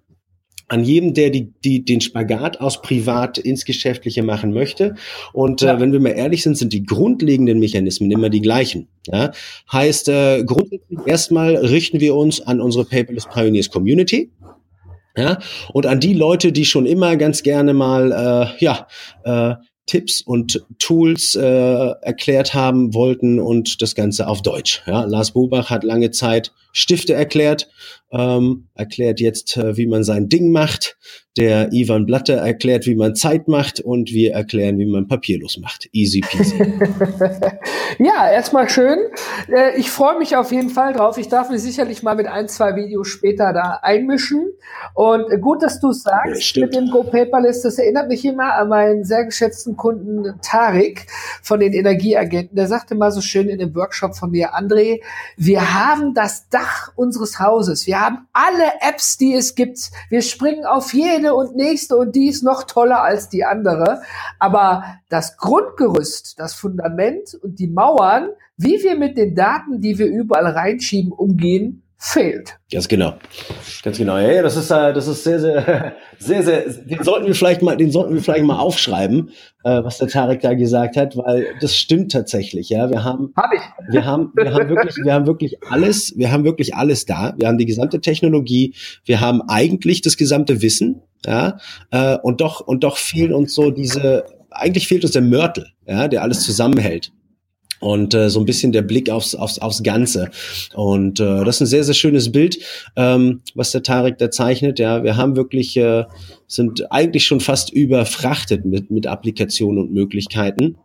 an jedem, der die, die, den Spagat aus Privat ins Geschäftliche machen möchte. Und äh, ja. äh, wenn wir mal ehrlich sind, sind die grundlegenden Mechanismen immer die gleichen. Ja? Heißt, äh, grundsätzlich erstmal richten wir uns an unsere Paperless Pioneers Community. Ja, und an die Leute, die schon immer ganz gerne mal äh, ja äh, Tipps und Tools äh, erklärt haben wollten und das Ganze auf Deutsch. Ja, Lars Bobach hat lange Zeit Stifte erklärt, ähm, erklärt jetzt, äh, wie man sein Ding macht. Der Ivan Blatter erklärt, wie man Zeit macht und wir erklären, wie man papierlos macht. Easy peasy. ja, erstmal schön. Äh, ich freue mich auf jeden Fall drauf. Ich darf mich sicherlich mal mit ein, zwei Videos später da einmischen. Und gut, dass du es sagst ja, mit dem Go Paperless. Das erinnert mich immer an meinen sehr geschätzten Kunden Tarik von den Energieagenten. Der sagte mal so schön in dem Workshop von mir, André, wir haben das Dach unseres Hauses. Wir haben alle Apps, die es gibt. Wir springen auf jede und nächste und die ist noch toller als die andere. Aber das Grundgerüst, das Fundament und die Mauern, wie wir mit den Daten, die wir überall reinschieben, umgehen, fehlt. Ganz genau. Ganz genau. Ja, das ist, äh, das ist sehr, sehr, sehr, sehr, den sollten wir vielleicht mal, den sollten wir vielleicht mal aufschreiben, äh, was der Tarek da gesagt hat, weil das stimmt tatsächlich, ja. Wir haben, Hab ich. wir haben, wir haben wirklich, wir haben wirklich alles, wir haben wirklich alles da. Wir haben die gesamte Technologie, wir haben eigentlich das gesamte Wissen, ja, äh, und doch, und doch fehlen uns so diese, eigentlich fehlt uns der Mörtel, ja, der alles zusammenhält und äh, so ein bisschen der Blick aufs, aufs, aufs Ganze. Und äh, das ist ein sehr, sehr schönes Bild, ähm, was der Tarek da zeichnet. Ja, wir haben wirklich, äh, sind eigentlich schon fast überfrachtet mit, mit Applikationen und Möglichkeiten.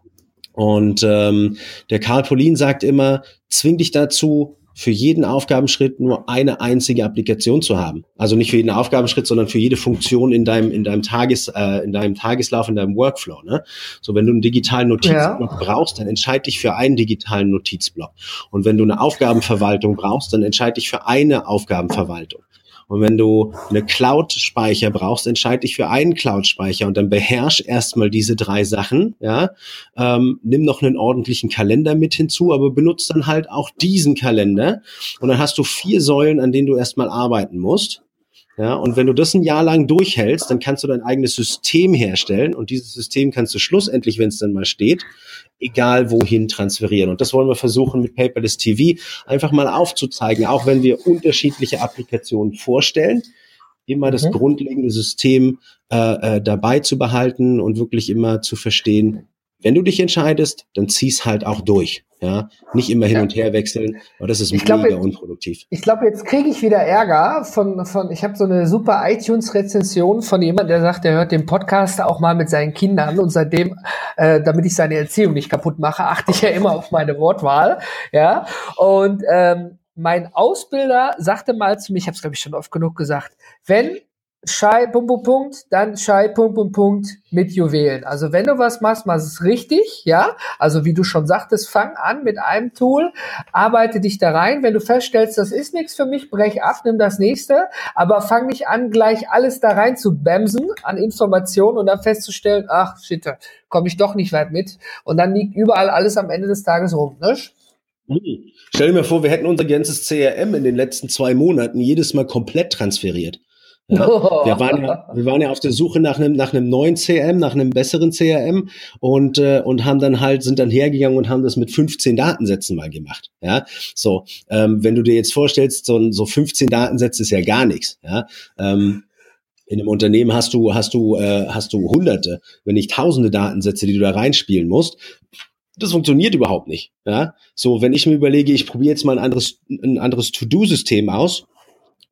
Und ähm, der Karl Polin sagt immer, zwing dich dazu, für jeden Aufgabenschritt nur eine einzige Applikation zu haben. Also nicht für jeden Aufgabenschritt, sondern für jede Funktion in deinem in deinem Tages äh, in deinem Tageslauf, in deinem Workflow. Ne? So wenn du einen digitalen Notizblock ja. brauchst, dann entscheide dich für einen digitalen Notizblock. Und wenn du eine Aufgabenverwaltung brauchst, dann entscheide dich für eine Aufgabenverwaltung. Und wenn du eine Cloud-Speicher brauchst, entscheide dich für einen Cloud-Speicher und dann beherrsch erstmal diese drei Sachen. Ja, ähm, nimm noch einen ordentlichen Kalender mit hinzu, aber benutzt dann halt auch diesen Kalender und dann hast du vier Säulen, an denen du erstmal arbeiten musst. Ja, und wenn du das ein Jahr lang durchhältst, dann kannst du dein eigenes System herstellen und dieses System kannst du schlussendlich, wenn es dann mal steht, egal wohin transferieren. Und das wollen wir versuchen mit Paperless TV einfach mal aufzuzeigen, auch wenn wir unterschiedliche Applikationen vorstellen, immer das mhm. grundlegende System äh, äh, dabei zu behalten und wirklich immer zu verstehen, wenn du dich entscheidest, dann zieh's halt auch durch. Ja, nicht immer hin und her wechseln, aber das ist ich mega glaub, unproduktiv. Ich glaube, jetzt kriege ich wieder Ärger von, von ich habe so eine super iTunes-Rezension von jemand, der sagt, der hört den Podcast auch mal mit seinen Kindern und seitdem, äh, damit ich seine Erziehung nicht kaputt mache, achte ich ja immer auf meine Wortwahl. Ja, und ähm, mein Ausbilder sagte mal zu mir, ich habe es glaube ich schon oft genug gesagt, wenn Schei, Punkt, Punkt, Punkt, dann Schei, Punkt, Punkt, Punkt mit Juwelen. Also wenn du was machst, mach es richtig, ja. Also wie du schon sagtest, fang an mit einem Tool, arbeite dich da rein. Wenn du feststellst, das ist nichts für mich, brech ab, nimm das nächste. Aber fang nicht an, gleich alles da rein zu bämsen an Informationen und dann festzustellen, ach shit, komme ich doch nicht weit mit. Und dann liegt überall alles am Ende des Tages rum, ne? Hm. Stell dir mal vor, wir hätten unser ganzes CRM in den letzten zwei Monaten jedes Mal komplett transferiert. Ja, wir, waren ja, wir waren ja auf der Suche nach einem, nach einem neuen CRM, nach einem besseren CRM und, äh, und haben dann halt, sind dann hergegangen und haben das mit 15 Datensätzen mal gemacht. Ja, so, ähm, wenn du dir jetzt vorstellst, so, so 15 Datensätze ist ja gar nichts. Ja, ähm, in einem Unternehmen hast du, hast du, äh, hast du hunderte, wenn nicht tausende Datensätze, die du da reinspielen musst. Das funktioniert überhaupt nicht. Ja? So, wenn ich mir überlege, ich probiere jetzt mal ein anderes, ein anderes To-Do-System aus,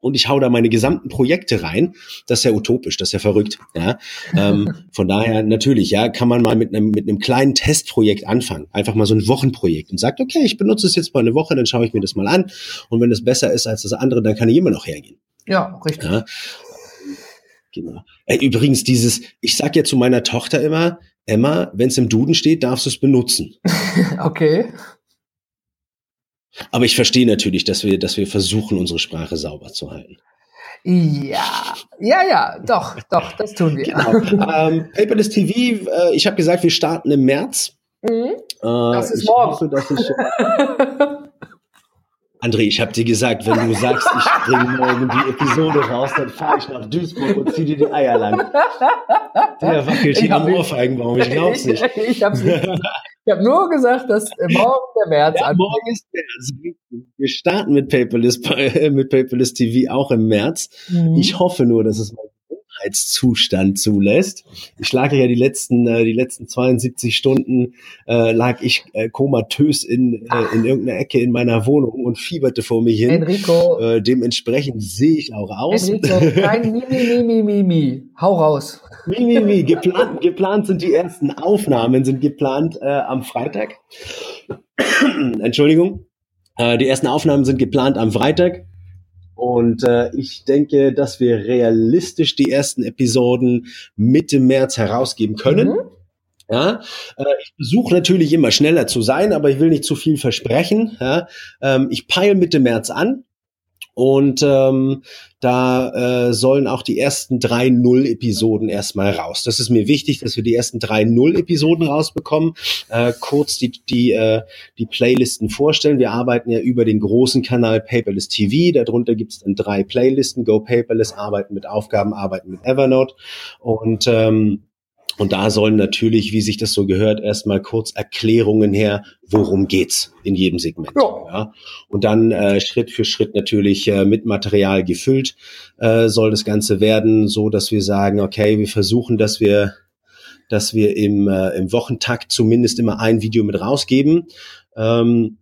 und ich hau da meine gesamten Projekte rein, das ist ja utopisch, das ist ja verrückt. Ja? ähm, von daher natürlich, ja, kann man mal mit einem mit einem kleinen Testprojekt anfangen, einfach mal so ein Wochenprojekt und sagt, okay, ich benutze es jetzt mal eine Woche, dann schaue ich mir das mal an und wenn es besser ist als das andere, dann kann ich immer noch hergehen. Ja, richtig. Ja? Genau. Ey, übrigens dieses, ich sag ja zu meiner Tochter immer, Emma, wenn es im Duden steht, darfst du es benutzen. okay. Aber ich verstehe natürlich, dass wir, dass wir versuchen, unsere Sprache sauber zu halten. Ja, ja, ja, doch, doch, das tun wir. Genau. ähm, Paperless TV, äh, ich habe gesagt, wir starten im März. Mhm. Äh, das ist ich morgen. Hoffe, dass ich, André, ich habe dir gesagt, wenn du sagst, ich bringe morgen die Episode raus, dann fahre ich nach Duisburg und zieh dir die Eier lang. Der wackelt hier am Ohrfeigenbaum, ich glaub's nicht. Ich, ich hab's nicht. Ich habe nur gesagt, dass morgen der März ja, Morgen ist März. Wir starten mit Paperless, mit Paperless TV auch im März. Mhm. Ich hoffe nur, dass es mal Gesundheitszustand zulässt. Ich lag ja die letzten, äh, die letzten 72 Stunden äh, lag ich äh, komatös in, äh, in irgendeiner Ecke in meiner Wohnung und fieberte vor mir hin. Enrico. Äh, dementsprechend sehe ich auch aus. Enrico, kein Mimi, Mimi, Mimi. Hau raus. Mimi, Mimi. Geplant, geplant sind die ersten Aufnahmen, sind geplant äh, am Freitag. Entschuldigung. Äh, die ersten Aufnahmen sind geplant am Freitag. Und äh, ich denke, dass wir realistisch die ersten Episoden Mitte März herausgeben können. Mhm. Ja, äh, ich versuche natürlich immer schneller zu sein, aber ich will nicht zu viel versprechen. Ja, ähm, ich peile Mitte März an. Und ähm, da äh, sollen auch die ersten drei Null-Episoden erstmal raus. Das ist mir wichtig, dass wir die ersten drei Null-Episoden rausbekommen. Äh, kurz die, die, äh, die Playlisten vorstellen. Wir arbeiten ja über den großen Kanal Paperless TV. Darunter gibt es dann drei Playlisten. Go Paperless, arbeiten mit Aufgaben, arbeiten mit Evernote. Und ähm, und da sollen natürlich, wie sich das so gehört, erstmal kurz Erklärungen her, worum geht's in jedem Segment. Ja. ja. Und dann äh, Schritt für Schritt natürlich äh, mit Material gefüllt äh, soll das Ganze werden, so dass wir sagen, okay, wir versuchen, dass wir dass wir im, äh, im Wochentakt zumindest immer ein Video mit rausgeben. Ähm,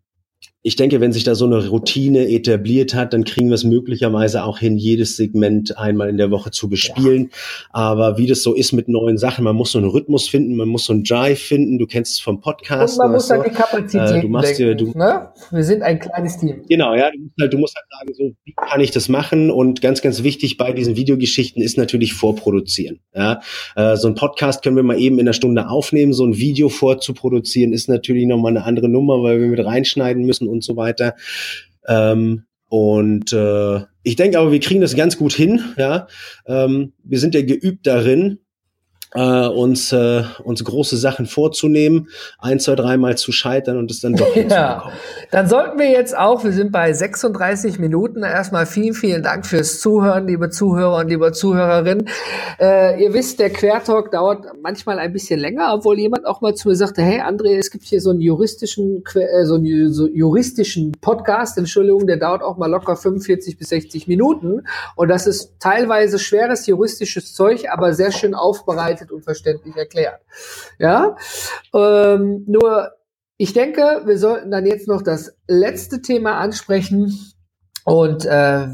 ich denke, wenn sich da so eine Routine etabliert hat, dann kriegen wir es möglicherweise auch hin, jedes Segment einmal in der Woche zu bespielen. Ja. Aber wie das so ist mit neuen Sachen, man muss so einen Rhythmus finden, man muss so einen Drive finden. Du kennst es vom Podcast. Und man muss dann die Kapazität äh, du machst denken, dir, du, ne? Wir sind ein kleines Team. Genau, ja. Du musst, halt, du musst halt sagen, so, wie kann ich das machen? Und ganz, ganz wichtig bei diesen Videogeschichten ist natürlich vorproduzieren. Ja? Äh, so ein Podcast können wir mal eben in einer Stunde aufnehmen. So ein Video vorzuproduzieren ist natürlich nochmal eine andere Nummer, weil wir mit reinschneiden müssen und so weiter. Ähm, und äh, ich denke aber, wir kriegen das ganz gut hin. Ja, ähm, wir sind ja geübt darin, äh, uns, äh, uns große Sachen vorzunehmen, ein, zwei, dreimal zu scheitern und es dann doch ja. Dann sollten wir jetzt auch, wir sind bei 36 Minuten, erstmal vielen, vielen Dank fürs Zuhören, liebe Zuhörer und liebe Zuhörerinnen. Äh, ihr wisst, der Quertalk dauert manchmal ein bisschen länger, obwohl jemand auch mal zu mir sagte, hey André, es gibt hier so einen juristischen, äh, so einen so juristischen Podcast, Entschuldigung, der dauert auch mal locker 45 bis 60 Minuten und das ist teilweise schweres juristisches Zeug, aber sehr schön aufbereitet verarbeitet und verständlich erklärt. Ja, ähm, nur ich denke, wir sollten dann jetzt noch das letzte Thema ansprechen und äh,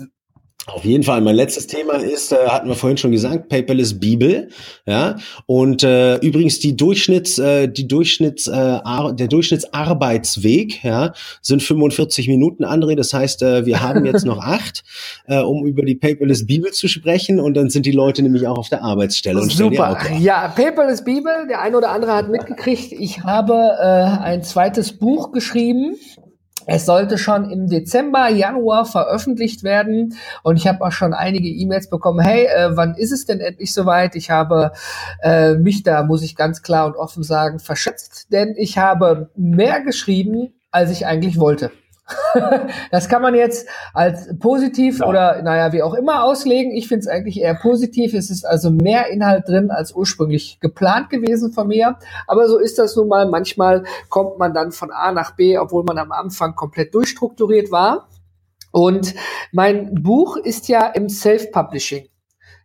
auf jeden Fall. Mein letztes Thema ist, äh, hatten wir vorhin schon gesagt, Paperless Bibel. Ja. Und äh, übrigens die Durchschnitts, äh, die Durchschnitts, äh, der Durchschnittsarbeitsweg, ja, sind 45 Minuten, André. Das heißt, äh, wir haben jetzt noch acht, äh, um über die Paperless Bibel zu sprechen. Und dann sind die Leute nämlich auch auf der Arbeitsstelle und Super. Ja, Paperless Bibel. Der eine oder andere hat mitgekriegt. Ich habe äh, ein zweites Buch geschrieben es sollte schon im Dezember, Januar veröffentlicht werden und ich habe auch schon einige E-Mails bekommen, hey, äh, wann ist es denn endlich soweit? Ich habe äh, mich da, muss ich ganz klar und offen sagen, verschätzt, denn ich habe mehr geschrieben, als ich eigentlich wollte. das kann man jetzt als positiv ja. oder naja, wie auch immer auslegen. Ich finde es eigentlich eher positiv. Es ist also mehr Inhalt drin als ursprünglich geplant gewesen von mir. Aber so ist das nun mal. Manchmal kommt man dann von A nach B, obwohl man am Anfang komplett durchstrukturiert war. Und mein Buch ist ja im Self-Publishing.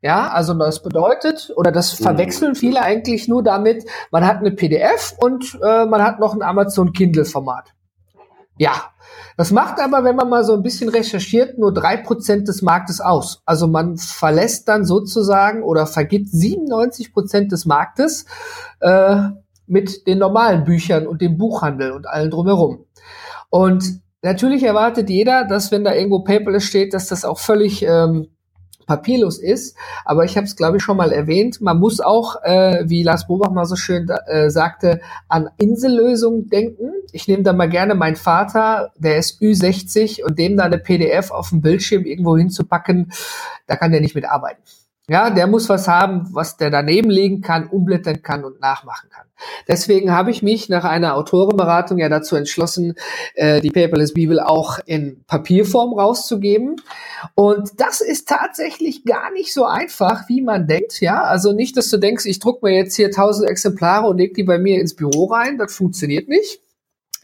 Ja, also das bedeutet, oder das mhm. verwechseln viele eigentlich nur damit, man hat eine PDF und äh, man hat noch ein Amazon Kindle-Format. Ja, das macht aber, wenn man mal so ein bisschen recherchiert, nur drei Prozent des Marktes aus. Also man verlässt dann sozusagen oder vergibt 97 Prozent des Marktes äh, mit den normalen Büchern und dem Buchhandel und allen drumherum. Und natürlich erwartet jeder, dass wenn da irgendwo Paperless steht, dass das auch völlig ähm, papierlos ist. Aber ich habe es, glaube ich, schon mal erwähnt. Man muss auch, äh, wie Lars Bobach mal so schön äh, sagte, an Insellösungen denken. Ich nehme da mal gerne meinen Vater, der ist Ü60 und dem da eine PDF auf dem Bildschirm irgendwo hinzupacken, da kann der nicht mitarbeiten. Ja, der muss was haben, was der daneben legen kann, umblättern kann und nachmachen kann. Deswegen habe ich mich nach einer Autorenberatung ja dazu entschlossen, äh, die Paperless Bibel auch in Papierform rauszugeben. Und das ist tatsächlich gar nicht so einfach, wie man denkt. Ja, also nicht, dass du denkst, ich druck mir jetzt hier tausend Exemplare und leg die bei mir ins Büro rein. Das funktioniert nicht.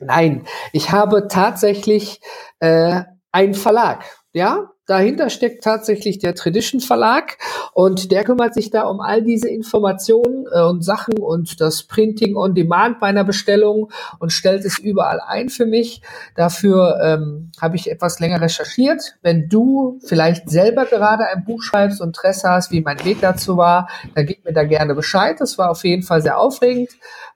Nein, ich habe tatsächlich äh, einen Verlag. Ja, Dahinter steckt tatsächlich der Tradition Verlag und der kümmert sich da um all diese Informationen äh, und Sachen und das Printing on Demand bei einer Bestellung und stellt es überall ein für mich. Dafür ähm, habe ich etwas länger recherchiert. Wenn du vielleicht selber gerade ein Buch schreibst und Interesse hast, wie mein Weg dazu war, dann gib mir da gerne Bescheid. Das war auf jeden Fall sehr aufregend.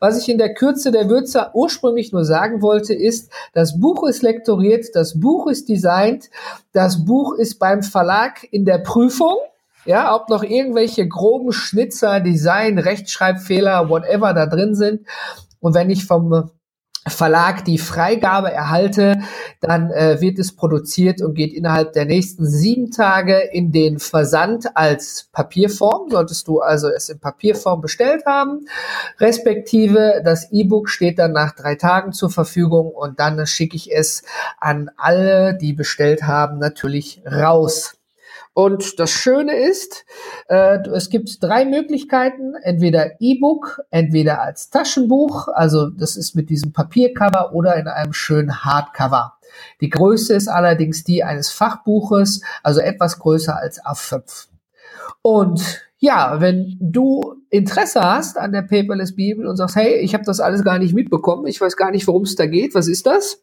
Was ich in der Kürze der Würze ursprünglich nur sagen wollte, ist, das Buch ist lektoriert, das Buch ist designt, das Buch ist beim Verlag in der Prüfung. Ja, ob noch irgendwelche groben Schnitzer, Design, Rechtschreibfehler, whatever da drin sind. Und wenn ich vom Verlag die Freigabe erhalte, dann äh, wird es produziert und geht innerhalb der nächsten sieben Tage in den Versand als Papierform. Solltest du also es in Papierform bestellt haben, respektive das E-Book steht dann nach drei Tagen zur Verfügung und dann schicke ich es an alle, die bestellt haben, natürlich raus. Und das Schöne ist, äh, es gibt drei Möglichkeiten, entweder E-Book, entweder als Taschenbuch, also das ist mit diesem Papiercover oder in einem schönen Hardcover. Die Größe ist allerdings die eines Fachbuches, also etwas größer als A5. Und ja, wenn du Interesse hast an der Paperless Bibel und sagst, hey, ich habe das alles gar nicht mitbekommen, ich weiß gar nicht, worum es da geht, was ist das?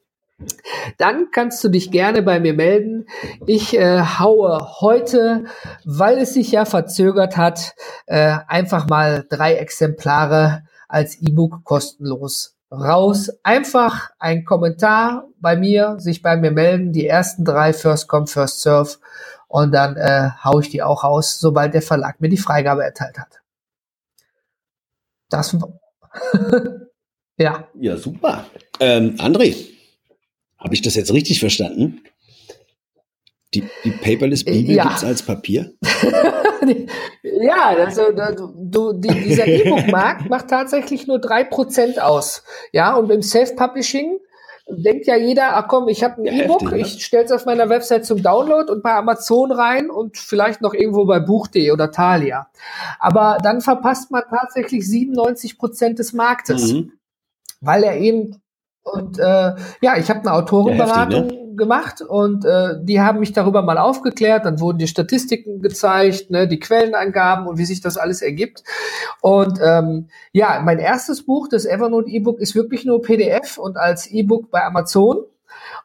Dann kannst du dich gerne bei mir melden. Ich äh, haue heute, weil es sich ja verzögert hat, äh, einfach mal drei Exemplare als E-Book kostenlos raus. Einfach ein Kommentar bei mir, sich bei mir melden. Die ersten drei First Come, First Serve. Und dann äh, haue ich die auch raus, sobald der Verlag mir die Freigabe erteilt hat. Das ja. Ja, super. Ähm, André, habe ich das jetzt richtig verstanden? Die, die Paperless Bibel ja. gibt's als Papier? ja, also du, die, dieser E-Book-Markt macht tatsächlich nur drei Prozent aus. Ja, und im Self-Publishing denkt ja jeder, ach komm, ich habe ein ja, E-Book, ich stelle es auf meiner Website zum Download und bei Amazon rein und vielleicht noch irgendwo bei Buch.de oder Thalia. Aber dann verpasst man tatsächlich 97 Prozent des Marktes, mhm. weil er eben und äh, ja, ich habe eine Autorenberatung heftig, ne? gemacht und äh, die haben mich darüber mal aufgeklärt. Dann wurden die Statistiken gezeigt, ne, die Quellenangaben und wie sich das alles ergibt. Und ähm, ja, mein erstes Buch, das Evernote E-Book, ist wirklich nur PDF und als E-Book bei Amazon.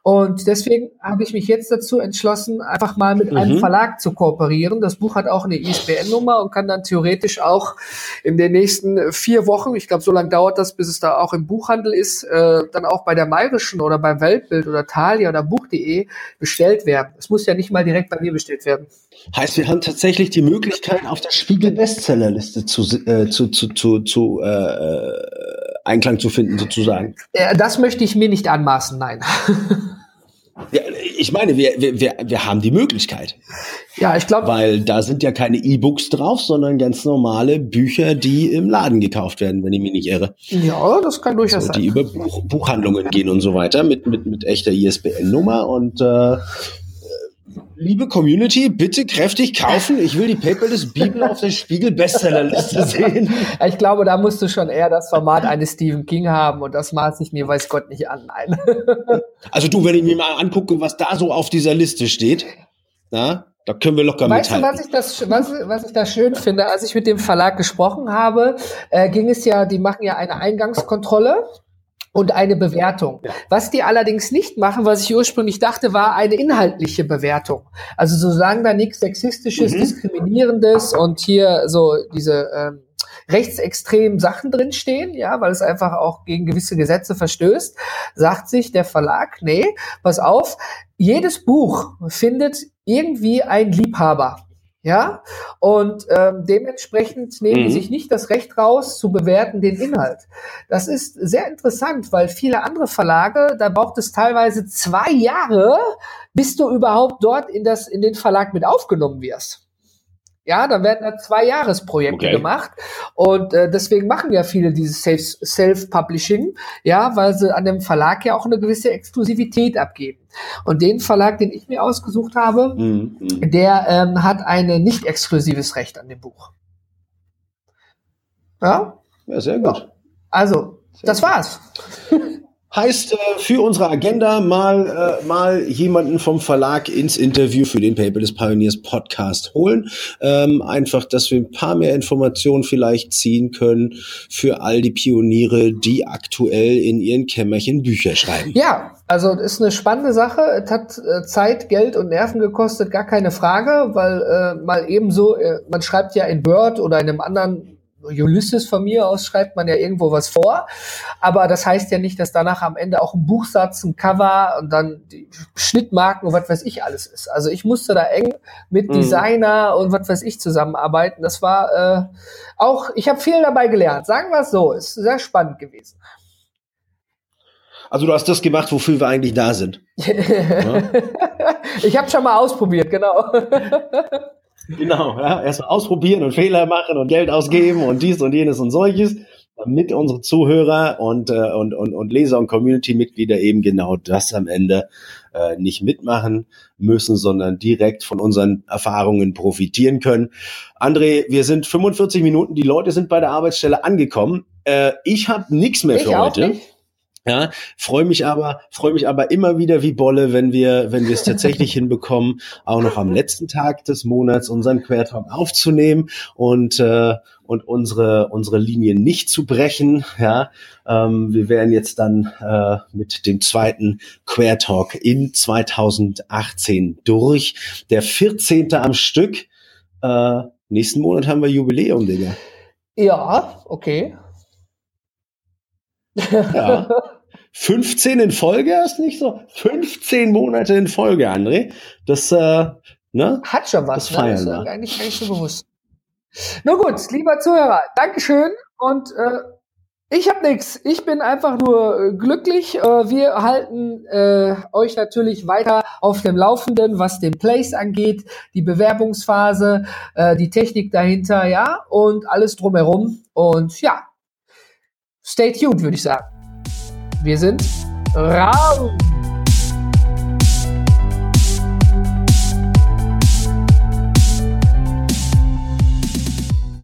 Und deswegen habe ich mich jetzt dazu entschlossen, einfach mal mit mhm. einem Verlag zu kooperieren. Das Buch hat auch eine ISBN-Nummer und kann dann theoretisch auch in den nächsten vier Wochen, ich glaube, so lange dauert das, bis es da auch im Buchhandel ist, äh, dann auch bei der Mayrischen oder beim Weltbild oder Thalia oder Buch.de bestellt werden. Es muss ja nicht mal direkt bei mir bestellt werden. Heißt, wir haben tatsächlich die Möglichkeit, auf der Spiegel-Bestsellerliste zu, äh, zu, zu, zu, zu äh, äh Einklang zu finden, sozusagen. Das möchte ich mir nicht anmaßen, nein. Ja, ich meine, wir, wir, wir haben die Möglichkeit. Ja, ich glaube. Weil da sind ja keine E-Books drauf, sondern ganz normale Bücher, die im Laden gekauft werden, wenn ich mich nicht irre. Ja, das kann durchaus so, sein. Die über Buch, Buchhandlungen gehen und so weiter mit, mit, mit echter ISBN-Nummer und äh, Liebe Community, bitte kräftig kaufen. Ich will die Paperless Bibel auf der Spiegel Bestsellerliste sehen. Ich glaube, da musst du schon eher das Format eines Stephen King haben und das maß ich mir, weiß Gott, nicht an. Nein. Also du, wenn ich mir mal angucke, was da so auf dieser Liste steht, na, Da können wir locker weißt mithalten. Weißt du, was ich, das, was, was ich da schön finde? Als ich mit dem Verlag gesprochen habe, äh, ging es ja, die machen ja eine Eingangskontrolle und eine Bewertung. Ja. Was die allerdings nicht machen, was ich ursprünglich dachte, war eine inhaltliche Bewertung. Also so sagen da nichts Sexistisches, mhm. Diskriminierendes und hier so diese ähm, rechtsextremen Sachen drinstehen, ja, weil es einfach auch gegen gewisse Gesetze verstößt, sagt sich der Verlag, nee, pass auf, jedes Buch findet irgendwie ein Liebhaber. Ja, und ähm, dementsprechend nehmen mhm. die sich nicht das Recht raus, zu bewerten den Inhalt. Das ist sehr interessant, weil viele andere Verlage, da braucht es teilweise zwei Jahre, bis du überhaupt dort in, das, in den Verlag mit aufgenommen wirst. Ja, dann werden da zwei Jahresprojekte okay. gemacht und äh, deswegen machen ja viele dieses Self-Publishing, ja, weil sie an dem Verlag ja auch eine gewisse Exklusivität abgeben. Und den Verlag, den ich mir ausgesucht habe, mhm. mhm. der ähm, hat ein nicht exklusives Recht an dem Buch. Ja? Ja, sehr gut. Also, sehr das gut. war's. Heißt äh, für unsere Agenda mal, äh, mal jemanden vom Verlag ins Interview für den Paperless Pioneers Podcast holen. Ähm, einfach, dass wir ein paar mehr Informationen vielleicht ziehen können für all die Pioniere, die aktuell in ihren Kämmerchen Bücher schreiben. Ja, also ist eine spannende Sache. Es hat äh, Zeit, Geld und Nerven gekostet, gar keine Frage, weil äh, mal ebenso, äh, man schreibt ja in Word oder in einem anderen Ulysses von mir aus schreibt man ja irgendwo was vor. Aber das heißt ja nicht, dass danach am Ende auch ein Buchsatz, ein Cover und dann die Schnittmarken und was weiß ich alles ist. Also ich musste da eng mit mhm. Designer und was weiß ich zusammenarbeiten. Das war äh, auch, ich habe viel dabei gelernt. Sagen wir es so, ist sehr spannend gewesen. Also du hast das gemacht, wofür wir eigentlich da sind. ja? Ich habe schon mal ausprobiert, genau. Genau, ja. Erstmal ausprobieren und Fehler machen und Geld ausgeben und dies und jenes und solches, damit unsere Zuhörer und, äh, und, und, und Leser und Community-Mitglieder eben genau das am Ende äh, nicht mitmachen müssen, sondern direkt von unseren Erfahrungen profitieren können. André, wir sind 45 Minuten, die Leute sind bei der Arbeitsstelle angekommen. Äh, ich habe nichts mehr ich für heute. Nicht. Ja, freue mich aber, freue mich aber immer wieder wie Bolle, wenn wir, wenn wir es tatsächlich hinbekommen, auch noch am letzten Tag des Monats unseren Quertalk aufzunehmen und äh, und unsere unsere Linie nicht zu brechen. Ja, ähm, wir werden jetzt dann äh, mit dem zweiten Quertalk in 2018 durch. Der 14. am Stück. Äh, nächsten Monat haben wir Jubiläum, Digga. Ja, okay. Ja. 15 in Folge ist nicht so. 15 Monate in Folge, André. Das, äh, ne? Hat schon was. Das ne? feiern ne? eigentlich gar nicht so bewusst. Nur gut, lieber Zuhörer, Dankeschön und äh, ich habe nichts. Ich bin einfach nur äh, glücklich. Äh, wir halten äh, euch natürlich weiter auf dem Laufenden, was den Place angeht, die Bewerbungsphase, äh, die Technik dahinter, ja, und alles drumherum. Und ja, stay tuned, würde ich sagen. Wir sind raus!